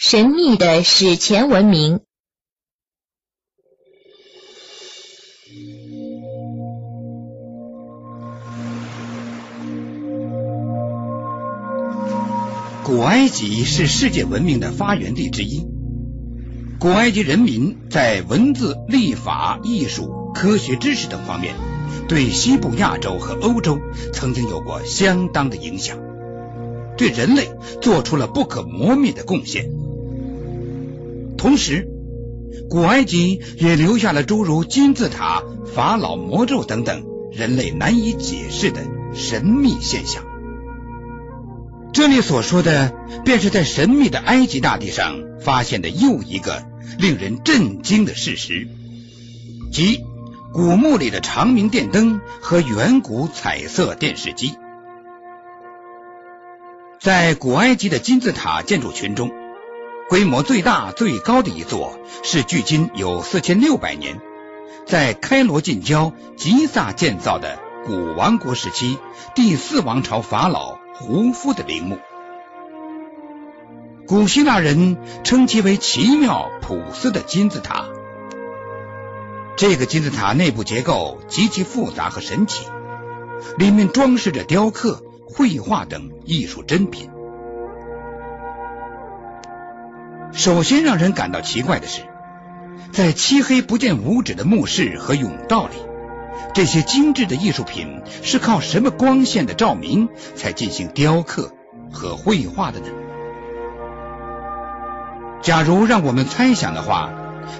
神秘的史前文明。古埃及是世界文明的发源地之一。古埃及人民在文字、历法、艺术、科学知识等方面，对西部亚洲和欧洲曾经有过相当的影响，对人类做出了不可磨灭的贡献。同时，古埃及也留下了诸如金字塔、法老魔咒等等人类难以解释的神秘现象。这里所说的，便是在神秘的埃及大地上发现的又一个令人震惊的事实，即古墓里的长明电灯和远古彩色电视机。在古埃及的金字塔建筑群中，规模最大、最高的一座是距今有四千六百年，在开罗近郊吉萨建造的古王国时期第四王朝法老。胡夫的陵墓，古希腊人称其为奇妙朴素的金字塔。这个金字塔内部结构极其复杂和神奇，里面装饰着雕刻、绘画等艺术珍品。首先让人感到奇怪的是，在漆黑不见五指的墓室和甬道里。这些精致的艺术品是靠什么光线的照明才进行雕刻和绘画的呢？假如让我们猜想的话，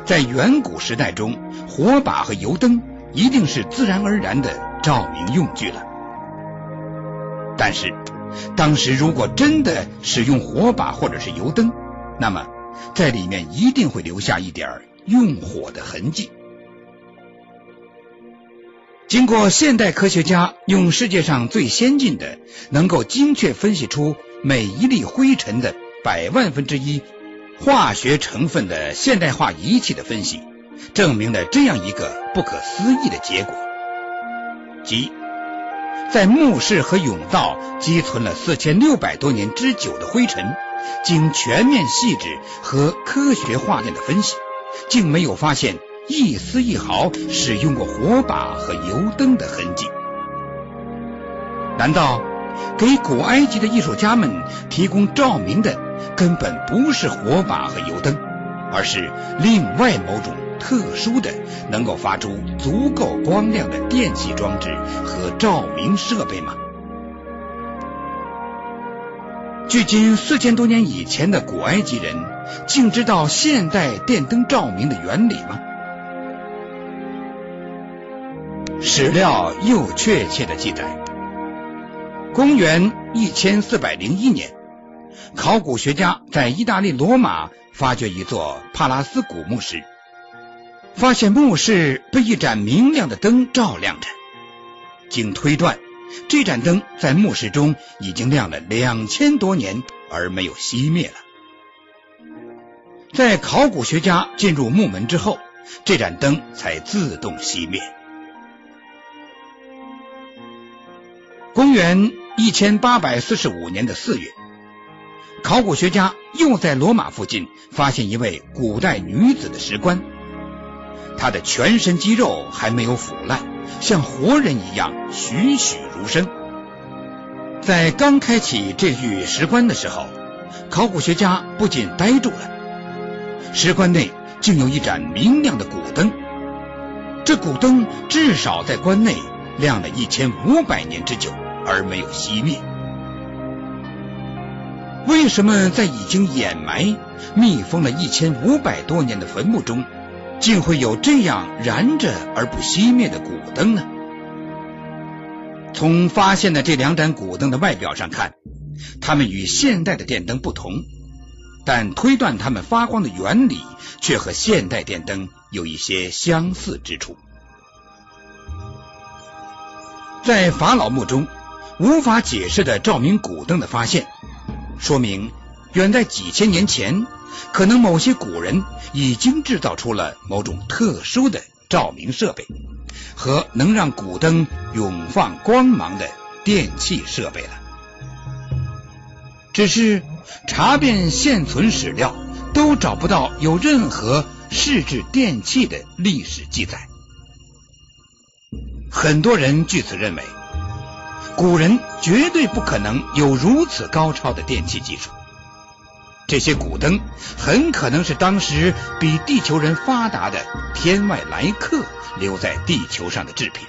在远古时代中，火把和油灯一定是自然而然的照明用具了。但是，当时如果真的使用火把或者是油灯，那么在里面一定会留下一点用火的痕迹。经过现代科学家用世界上最先进的、能够精确分析出每一粒灰尘的百万分之一化学成分的现代化仪器的分析，证明了这样一个不可思议的结果：即在墓室和甬道积存了四千六百多年之久的灰尘，经全面细致和科学化验的分析，竟没有发现。一丝一毫使用过火把和油灯的痕迹，难道给古埃及的艺术家们提供照明的根本不是火把和油灯，而是另外某种特殊的能够发出足够光亮的电气装置和照明设备吗？距今四千多年以前的古埃及人，竟知道现代电灯照明的原理吗？史料又确切的记载，公元一千四百零一年，考古学家在意大利罗马发掘一座帕拉斯古墓时，发现墓室被一盏明亮的灯照亮着。经推断，这盏灯在墓室中已经亮了两千多年而没有熄灭了。在考古学家进入墓门之后，这盏灯才自动熄灭。公元一千八百四十五年的四月，考古学家又在罗马附近发现一位古代女子的石棺，他的全身肌肉还没有腐烂，像活人一样栩栩如生。在刚开启这具石棺的时候，考古学家不仅呆住了，石棺内竟有一盏明亮的古灯，这古灯至少在棺内亮了一千五百年之久。而没有熄灭。为什么在已经掩埋、密封了一千五百多年的坟墓中，竟会有这样燃着而不熄灭的古灯呢？从发现的这两盏古灯的外表上看，它们与现代的电灯不同，但推断它们发光的原理却和现代电灯有一些相似之处。在法老墓中。无法解释的照明古灯的发现，说明远在几千年前，可能某些古人已经制造出了某种特殊的照明设备和能让古灯永放光芒的电器设备了。只是查遍现存史料，都找不到有任何试制电器的历史记载。很多人据此认为，古人绝对不可能有如此高超的电器技术。这些古灯很可能是当时比地球人发达的天外来客留在地球上的制品。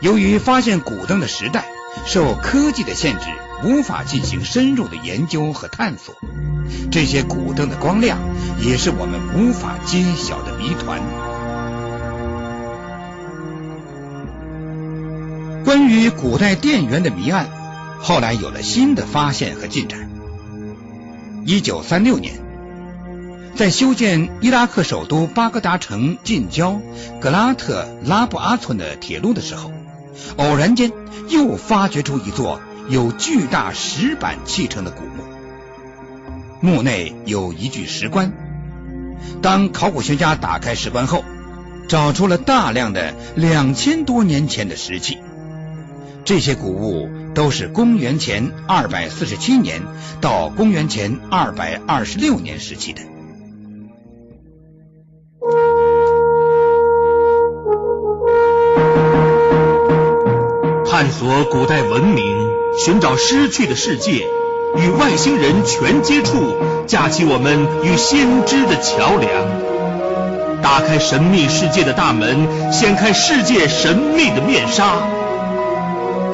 由于发现古灯的时代受科技的限制，无法进行深入的研究和探索，这些古灯的光亮也是我们无法揭晓的谜团。关于古代电源的谜案。后来有了新的发现和进展。一九三六年，在修建伊拉克首都巴格达城近郊格拉特拉布阿村的铁路的时候，偶然间又发掘出一座有巨大石板砌成的古墓。墓内有一具石棺。当考古学家打开石棺后，找出了大量的两千多年前的石器。这些古物都是公元前二百四十七年到公元前二百二十六年时期的。探索古代文明，寻找失去的世界，与外星人全接触，架起我们与先知的桥梁，打开神秘世界的大门，掀开世界神秘的面纱。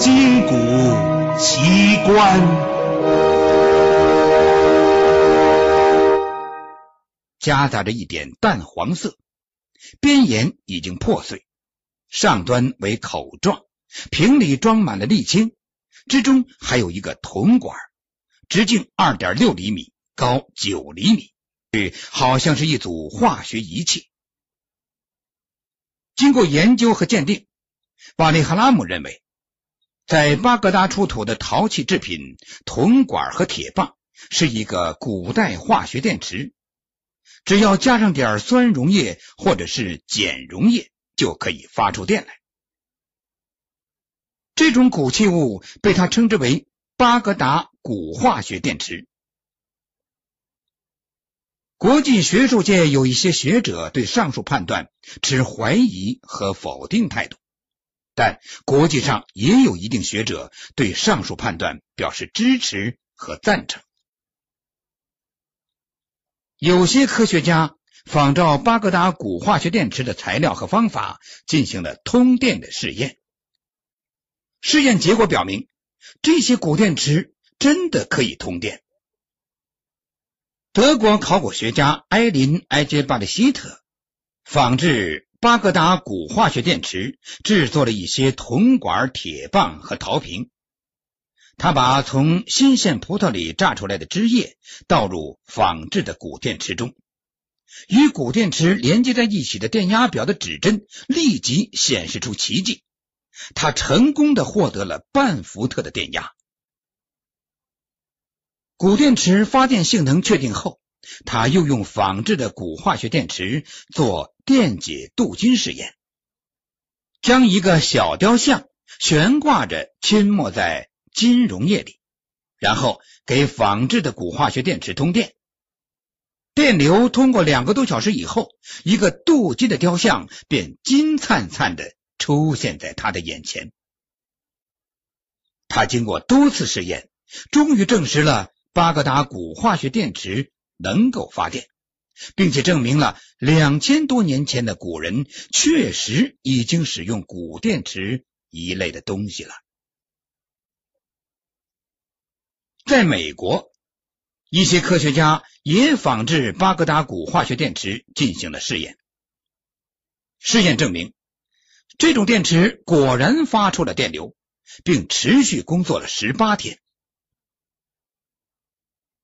金谷奇观，夹杂着一点淡黄色，边沿已经破碎，上端为口状，瓶里装满了沥青，之中还有一个铜管，直径二点六厘米，高九厘米，好像是一组化学仪器。经过研究和鉴定，瓦利哈拉姆认为。在巴格达出土的陶器制品铜管和铁棒是一个古代化学电池，只要加上点酸溶液或者是碱溶液，就可以发出电来。这种古器物被他称之为巴格达古化学电池。国际学术界有一些学者对上述判断持怀疑和否定态度。但国际上也有一定学者对上述判断表示支持和赞成。有些科学家仿照巴格达古化学电池的材料和方法进行了通电的试验。试验结果表明，这些古电池真的可以通电。德国考古学家埃林埃杰巴利希特仿制。巴格达古化学电池制作了一些铜管、铁棒和陶瓶。他把从新鲜葡萄里榨出来的汁液倒入仿制的古电池中，与古电池连接在一起的电压表的指针立即显示出奇迹，他成功的获得了半伏特的电压。古电池发电性能确定后。他又用仿制的古化学电池做电解镀金试验，将一个小雕像悬挂着浸没在金溶液里，然后给仿制的古化学电池通电。电流通过两个多小时以后，一个镀金的雕像便金灿灿的出现在他的眼前。他经过多次试验，终于证实了巴格达古化学电池。能够发电，并且证明了两千多年前的古人确实已经使用古电池一类的东西了。在美国，一些科学家也仿制巴格达古化学电池进行了试验。试验证明，这种电池果然发出了电流，并持续工作了十八天。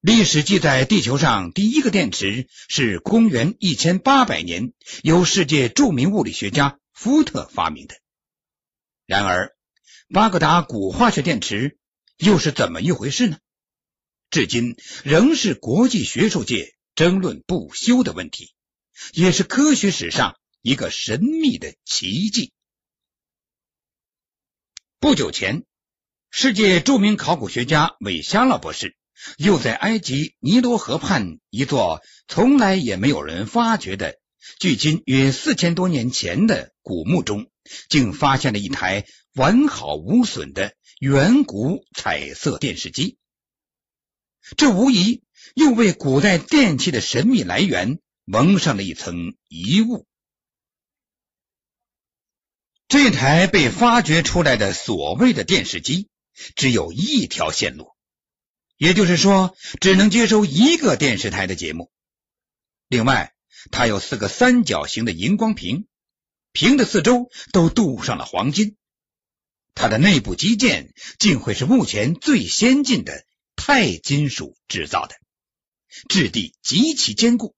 历史记载，地球上第一个电池是公元一千八百年由世界著名物理学家福特发明的。然而，巴格达古化学电池又是怎么一回事呢？至今仍是国际学术界争论不休的问题，也是科学史上一个神秘的奇迹。不久前，世界著名考古学家韦夏勒博士。又在埃及尼罗河畔一座从来也没有人发掘的、距今约四千多年前的古墓中，竟发现了一台完好无损的远古彩色电视机。这无疑又为古代电器的神秘来源蒙上了一层疑雾。这台被发掘出来的所谓的电视机，只有一条线路。也就是说，只能接收一个电视台的节目。另外，它有四个三角形的荧光屏，屏的四周都镀上了黄金。它的内部基件竟会是目前最先进的钛金属制造的，质地极其坚固。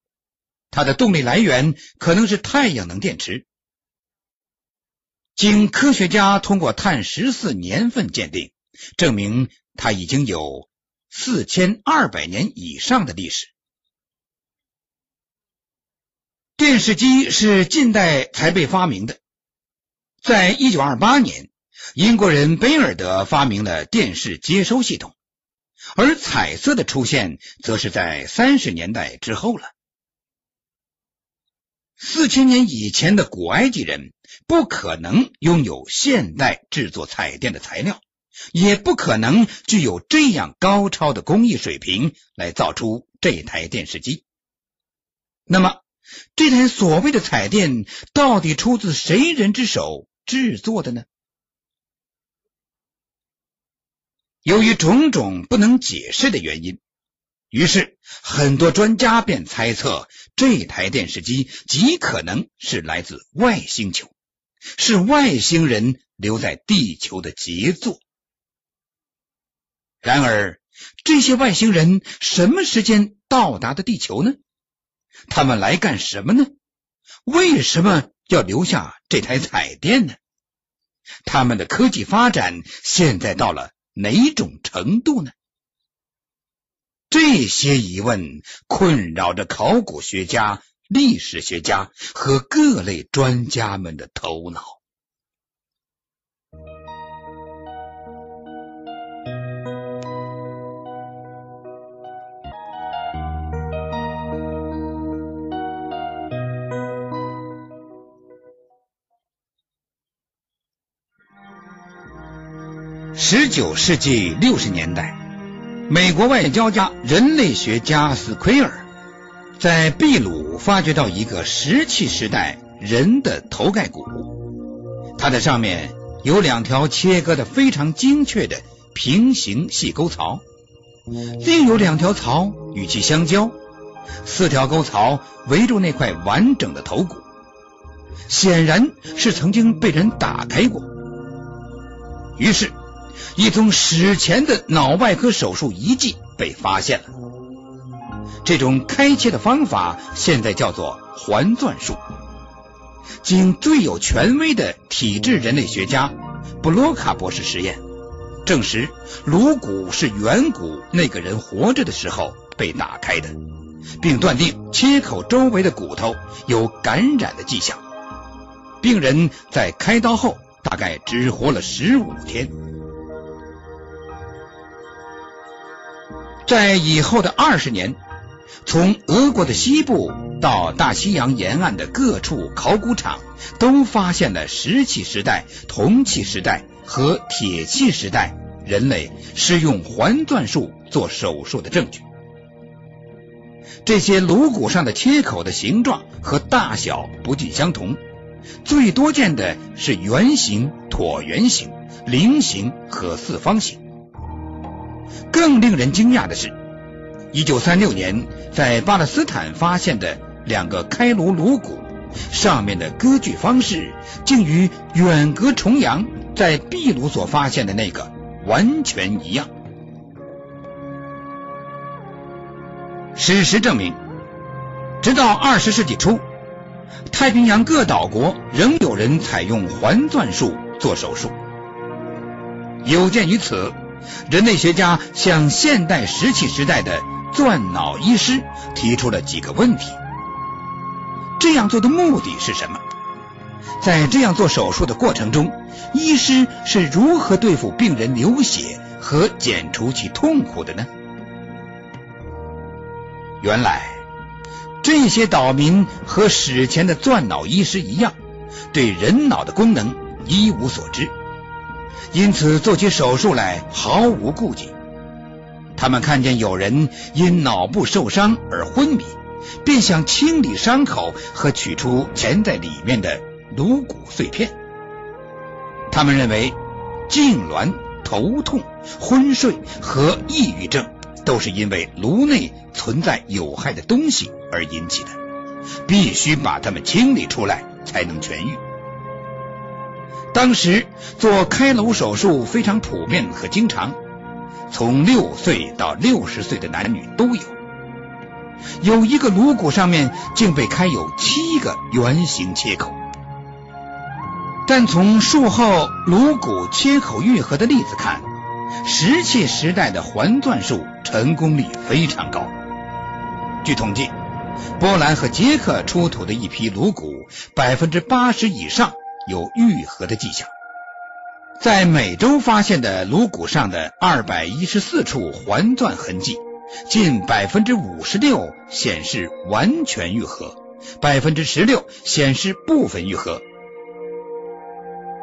它的动力来源可能是太阳能电池。经科学家通过碳十四年份鉴定，证明它已经有。四千二百年以上的历史。电视机是近代才被发明的，在一九二八年，英国人贝尔德发明了电视接收系统，而彩色的出现则是在三十年代之后了。四千年以前的古埃及人不可能拥有现代制作彩电的材料。也不可能具有这样高超的工艺水平来造出这台电视机。那么，这台所谓的彩电到底出自谁人之手制作的呢？由于种种不能解释的原因，于是很多专家便猜测这台电视机极可能是来自外星球，是外星人留在地球的杰作。然而，这些外星人什么时间到达的地球呢？他们来干什么呢？为什么要留下这台彩电呢？他们的科技发展现在到了哪种程度呢？这些疑问困扰着考古学家、历史学家和各类专家们的头脑。十九世纪六十年代，美国外交家、人类学家斯奎尔在秘鲁发掘到一个石器时代人的头盖骨，它的上面有两条切割的非常精确的平行细沟槽，另有两条槽与其相交，四条沟槽围住那块完整的头骨，显然是曾经被人打开过。于是。一宗史前的脑外科手术遗迹被发现了。这种开切的方法现在叫做环钻术。经最有权威的体质人类学家布洛卡博士实验，证实颅骨是远古那个人活着的时候被打开的，并断定切口周围的骨头有感染的迹象。病人在开刀后大概只活了十五天。在以后的二十年，从俄国的西部到大西洋沿岸的各处考古场，都发现了石器时代、铜器时代和铁器时代人类是用环钻术做手术的证据。这些颅骨上的切口的形状和大小不尽相同，最多见的是圆形、椭圆形、菱形和四方形。更令人惊讶的是，一九三六年在巴勒斯坦发现的两个开颅颅骨，上面的割据方式竟与远隔重洋在秘鲁所发现的那个完全一样。事实证明，直到二十世纪初，太平洋各岛国仍有人采用环钻术做手术。有鉴于此。人类学家向现代石器时代的钻脑医师提出了几个问题：这样做的目的是什么？在这样做手术的过程中，医师是如何对付病人流血和减除其痛苦的呢？原来这些岛民和史前的钻脑医师一样，对人脑的功能一无所知，因此做起手术来毫无顾忌。他们看见有人因脑部受伤而昏迷，便想清理伤口和取出潜在里面的颅骨碎片。他们认为痉挛、头痛、昏睡和抑郁症都是因为颅内存在有害的东西而引起的，必须把它们清理出来才能痊愈。当时做开颅手术非常普遍和经常。从六岁到六十岁的男女都有，有一个颅骨上面竟被开有七个圆形切口。但从术后颅骨切口愈合的例子看，石器时代的环钻术成功率非常高。据统计，波兰和捷克出土的一批颅骨，百分之八十以上有愈合的迹象。在美洲发现的颅骨上的二百一十四处环钻痕迹，近百分之五十六显示完全愈合，百分之十六显示部分愈合。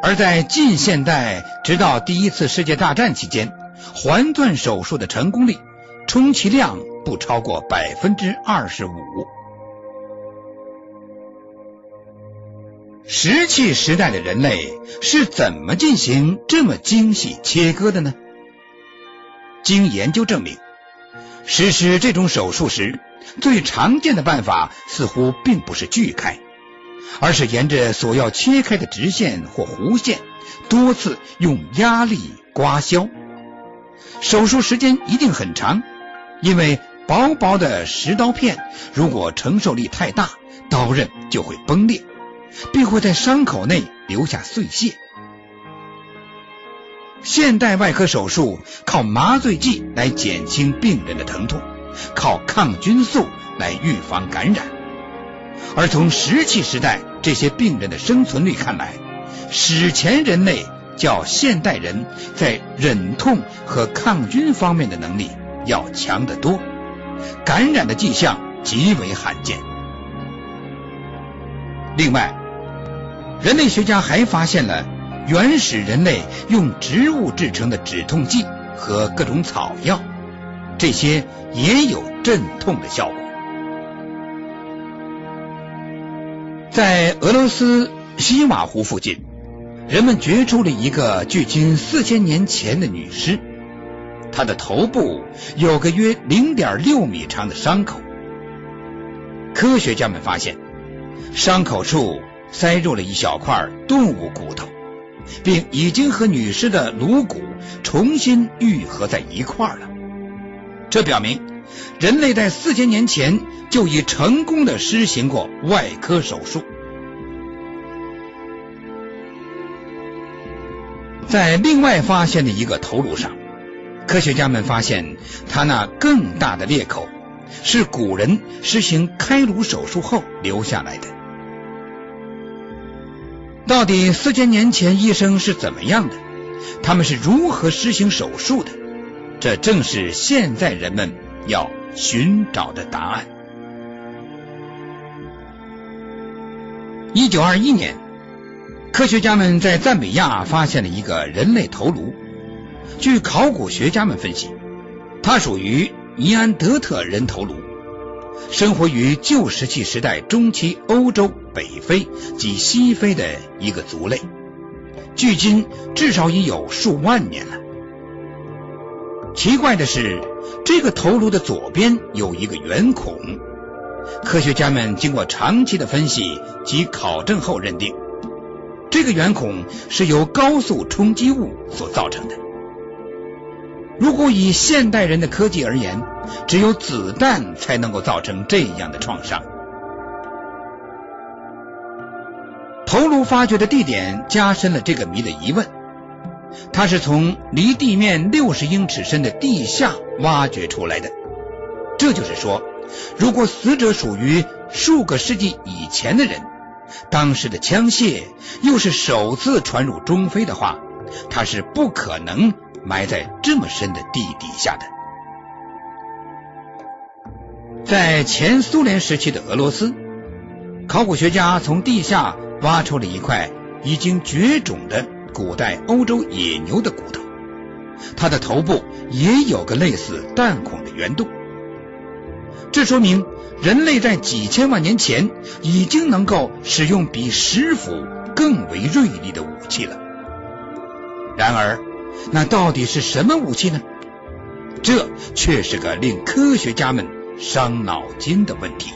而在近现代，直到第一次世界大战期间，环钻手术的成功率充其量不超过百分之二十五。石器时代的人类是怎么进行这么精细切割的呢？经研究证明，实施这种手术时，最常见的办法似乎并不是锯开，而是沿着所要切开的直线或弧线，多次用压力刮削。手术时间一定很长，因为薄薄的石刀片如果承受力太大，刀刃就会崩裂。并会在伤口内留下碎屑。现代外科手术靠麻醉剂来减轻病人的疼痛，靠抗菌素来预防感染。而从石器时代这些病人的生存率看来，史前人类较现代人在忍痛和抗菌方面的能力要强得多，感染的迹象极为罕见。另外，人类学家还发现了原始人类用植物制成的止痛剂和各种草药，这些也有镇痛的效果。在俄罗斯西瓦湖附近，人们掘出了一个距今四千年前的女尸，她的头部有个约零点六米长的伤口。科学家们发现，伤口处。塞入了一小块动物骨头，并已经和女尸的颅骨重新愈合在一块了。这表明人类在四千年前就已成功的施行过外科手术。在另外发现的一个头颅上，科学家们发现它那更大的裂口是古人实行开颅手术后留下来的。到底四千年前医生是怎么样的？他们是如何实行手术的？这正是现在人们要寻找的答案。一九二一年，科学家们在赞比亚发现了一个人类头颅。据考古学家们分析，它属于尼安德特人头颅。生活于旧石器时代中期欧洲、北非及西非的一个族类，距今至少已有数万年了。奇怪的是，这个头颅的左边有一个圆孔。科学家们经过长期的分析及考证后认定，这个圆孔是由高速冲击物所造成的。如果以现代人的科技而言，只有子弹才能够造成这样的创伤。头颅发掘的地点加深了这个谜的疑问。它是从离地面六十英尺深的地下挖掘出来的。这就是说，如果死者属于数个世纪以前的人，当时的枪械又是首次传入中非的话，他是不可能。埋在这么深的地底下的。在前苏联时期的俄罗斯，考古学家从地下挖出了一块已经绝种的古代欧洲野牛的骨头，它的头部也有个类似弹孔的圆洞，这说明人类在几千万年前已经能够使用比石斧更为锐利的武器了。然而，那到底是什么武器呢？这却是个令科学家们伤脑筋的问题。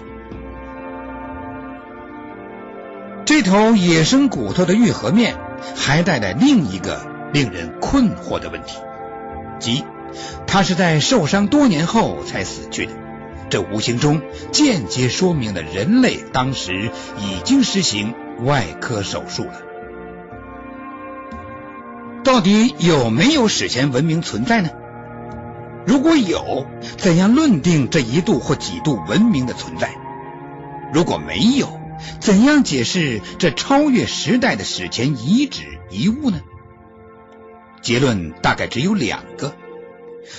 这头野生骨头的愈合面还带来另一个令人困惑的问题，即它是在受伤多年后才死去的。这无形中间接说明了人类当时已经实行外科手术了。到底有没有史前文明存在呢？如果有，怎样论定这一度或几度文明的存在？如果没有，怎样解释这超越时代的史前遗址遗物呢？结论大概只有两个：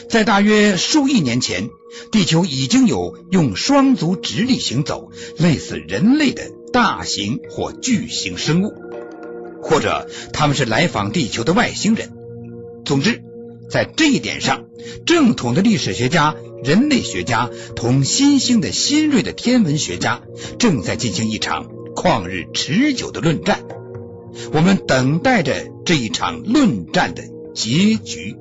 在大约数亿年前，地球已经有用双足直立行走、类似人类的大型或巨型生物，或者他们是来访地球的外星人。总之。在这一点上，正统的历史学家、人类学家同新兴的新锐的天文学家正在进行一场旷日持久的论战。我们等待着这一场论战的结局。